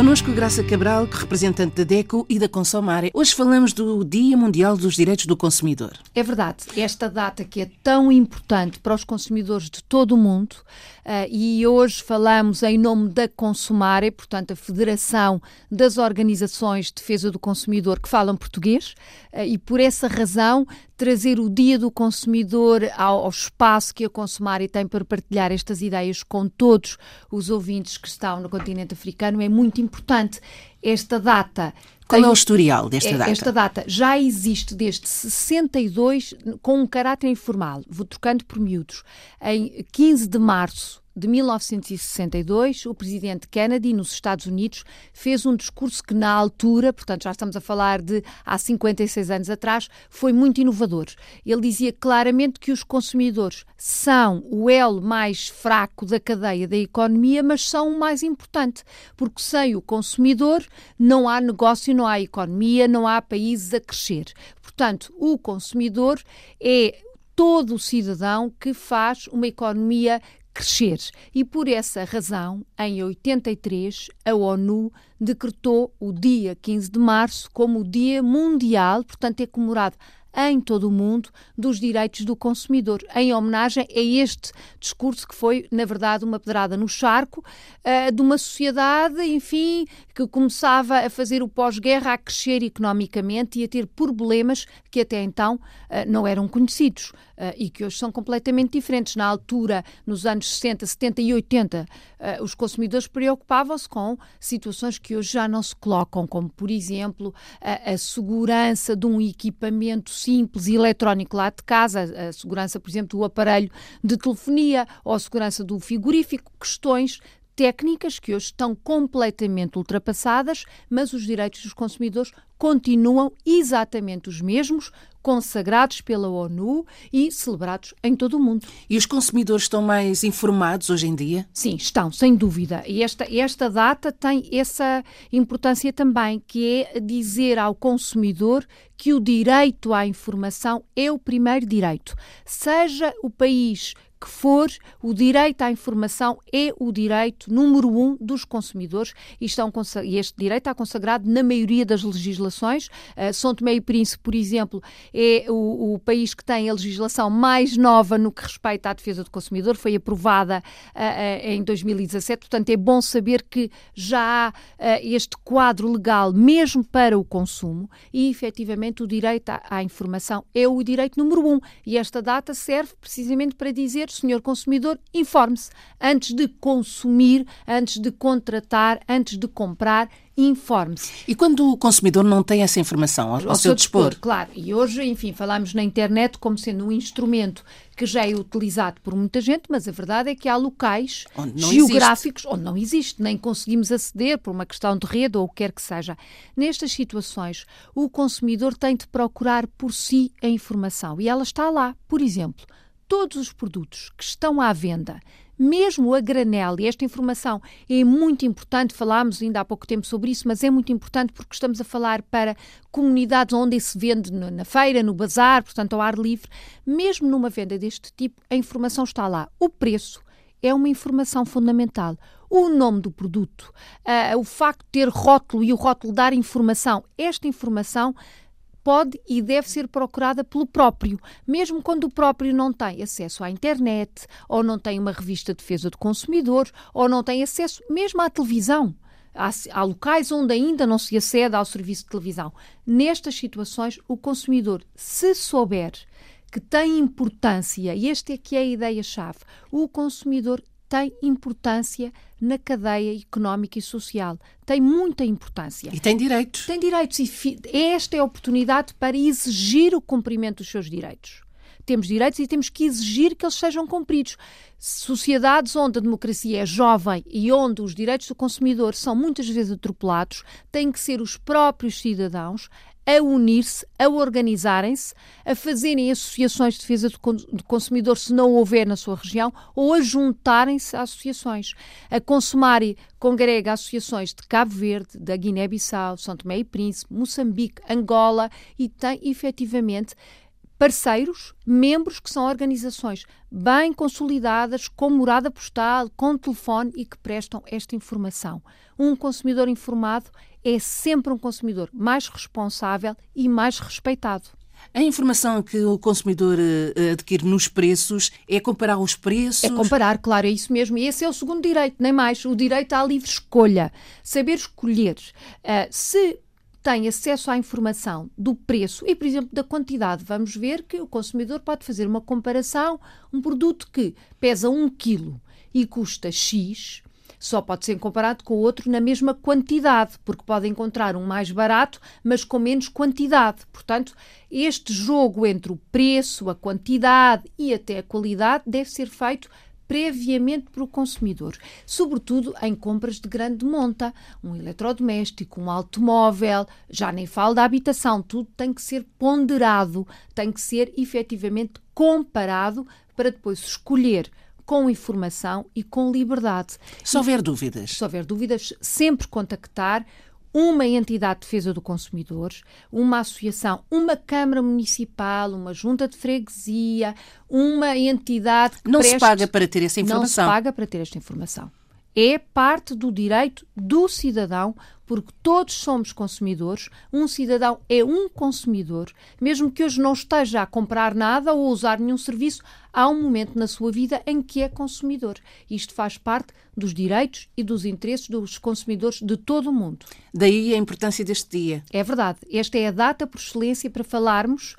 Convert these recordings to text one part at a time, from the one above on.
Conosco Graça Cabral, representante da DECO e da Consomare. Hoje falamos do Dia Mundial dos Direitos do Consumidor. É verdade. Esta data que é tão importante para os consumidores de todo o mundo uh, e hoje falamos em nome da Consomare, portanto a Federação das Organizações de Defesa do Consumidor que falam português uh, e por essa razão trazer o Dia do Consumidor ao, ao espaço que a Consumare tem para partilhar estas ideias com todos os ouvintes que estão no continente africano é muito importante. Esta data qual é o historial desta é, data? Esta data já existe desde 62 com um caráter informal. Vou trocando por miúdos. Em 15 de março de 1962, o presidente Kennedy, nos Estados Unidos, fez um discurso que, na altura, portanto, já estamos a falar de há 56 anos atrás, foi muito inovador. Ele dizia claramente que os consumidores são o elo mais fraco da cadeia da economia, mas são o mais importante, porque sem o consumidor não há negócio, não há economia, não há países a crescer. Portanto, o consumidor é todo o cidadão que faz uma economia crescer. E por essa razão, em 83, a ONU decretou o dia 15 de março como o Dia Mundial, portanto, é comemorado em todo o mundo dos direitos do consumidor, em homenagem a este discurso que foi, na verdade, uma pedrada no charco uh, de uma sociedade, enfim, que começava a fazer o pós-guerra a crescer economicamente e a ter problemas que até então uh, não eram conhecidos uh, e que hoje são completamente diferentes. Na altura, nos anos 60, 70 e 80, os consumidores preocupavam-se com situações que hoje já não se colocam, como, por exemplo, a segurança de um equipamento simples e eletrónico lá de casa, a segurança, por exemplo, do aparelho de telefonia ou a segurança do frigorífico, questões técnicas que hoje estão completamente ultrapassadas, mas os direitos dos consumidores continuam exatamente os mesmos, consagrados pela ONU e celebrados em todo o mundo. E os consumidores estão mais informados hoje em dia? Sim, estão, sem dúvida. E esta, esta data tem essa importância também, que é dizer ao consumidor que o direito à informação é o primeiro direito. Seja o país que for, o direito à informação é o direito número um dos consumidores e, estão, e este direito está consagrado na maioria das legislações. Uh, São Tomé e Príncipe, por exemplo, é o, o, país que tem a legislação mais nova no que respeita à defesa do consumidor, foi aprovada uh, em 2017, portanto é bom saber que já há este quadro legal mesmo para o consumo e efetivamente o direito à, à informação é o direito número um. E esta data serve precisamente para dizer senhor consumidor, informe-se antes de consumir, antes de contratar, antes de comprar, informe-se. E quando o consumidor não tem essa informação ao, ao, seu, dispor? dispor? Claro, e hoje, enfim, falamos na internet como sendo um instrumento que já é utilizado por muita gente, mas a verdade é que há locais geográficos existe. onde não existe, nem conseguimos aceder por uma questão de rede ou o que quer que seja. Nestas situações, o consumidor tem de procurar por si a informação e ela está lá. Por exemplo, todos os produtos que estão à venda, mesmo a granel, e esta informação é muito importante, falámos ainda há pouco tempo sobre isso, mas é muito importante porque estamos a falar para comunidades onde se vende na feira, no bazar, portanto ao ar livre, mesmo numa venda deste tipo, a informação está lá. O preço é uma informação fundamental. O nome do produto, uh, o facto de ter rótulo e o rótulo dar informação, esta informação pode e deve ser procurada pelo próprio, mesmo quando o próprio não tem acesso à internet, ou não tem uma revista de defesa do consumidor, ou não tem acesso mesmo à televisão. Há, há, locais onde ainda não se acede ao serviço de televisão. Nestas situações, o consumidor, se souber que tem importância, e esta é que é a ideia-chave, o consumidor tem importância na cadeia económica e social. Tem muita importância. E tem direitos. Tem direitos. E esta é a oportunidade para exigir o cumprimento dos seus direitos. Temos direitos e temos que exigir que eles sejam cumpridos. Sociedades onde a democracia é jovem e onde os direitos do consumidor são muitas vezes atropelados, têm que ser os próprios cidadãos a unir-se, a organizarem-se, a fazerem associações de defesa do consumidor se não houver na sua região, ou a juntarem-se a associações. A Consumari congrega associações de Cabo Verde, da Guiné-Bissau, São Tomé e Príncipe, Moçambique, Angola e tem efetivamente parceiros, membros que são organizações bem consolidadas, com morada postal, com telefone e que prestam esta informação. Um consumidor informado é sempre um consumidor mais responsável e mais respeitado. A informação que o consumidor uh, adquire nos preços é comparar os preços? É comparar, claro, é isso mesmo. E esse é o segundo direito, nem mais. O direito à livre escolha. Saber escolher. Uh, se tem acesso à informação do preço e, por exemplo, da quantidade. Vamos ver que o consumidor pode fazer uma comparação. Um produto que pesa 1 kg e custa X só pode ser comparado com o outro na mesma quantidade, porque pode encontrar um mais barato, mas com menos quantidade. Portanto, este jogo entre o preço, a quantidade e até a qualidade deve ser feito previamente para o consumidor, sobretudo em compras de grande monta, um eletrodoméstico, um automóvel, já nem falo da habitação, tudo tem que ser ponderado, tem que ser efetivamente comparado para depois escolher com informação e com liberdade. Se houver dúvidas. Se houver dúvidas, sempre contactar uma entidade de defesa do consumidor, uma associação, uma Câmara Municipal, uma Junta de Freguesia, uma entidade que Não preste... se paga para ter essa informação. Não se paga para ter esta informação. É parte do direito do cidadão, porque todos somos consumidores. Um cidadão é um consumidor, mesmo que hoje não esteja a comprar nada ou a usar nenhum serviço, há um momento na sua vida em que é consumidor. Isto faz parte dos direitos e dos interesses dos consumidores de todo o mundo. Daí a importância deste dia. É verdade. Esta é a data por excelência para falarmos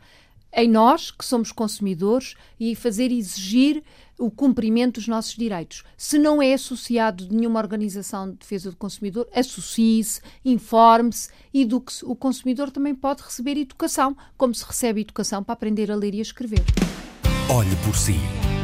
em nós, que somos consumidores, e fazer exigir o cumprimento dos nossos direitos. Se não é associado de nenhuma organização de defesa do consumidor, associe-se, informe-se, eduque-se. O consumidor também pode receber educação, como se recebe educação para aprender a ler e a escrever. Olhe por si.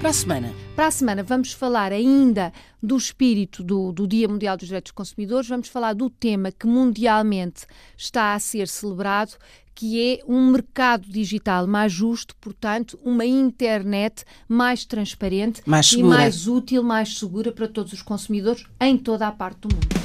Para a semana. Para a semana vamos falar ainda do espírito do, do, Dia Mundial dos Direitos dos Consumidores, vamos falar do tema que mundialmente está a ser celebrado, que é um mercado digital mais justo, portanto, uma internet mais transparente mais e mais útil, mais segura para todos os consumidores em toda a parte do mundo.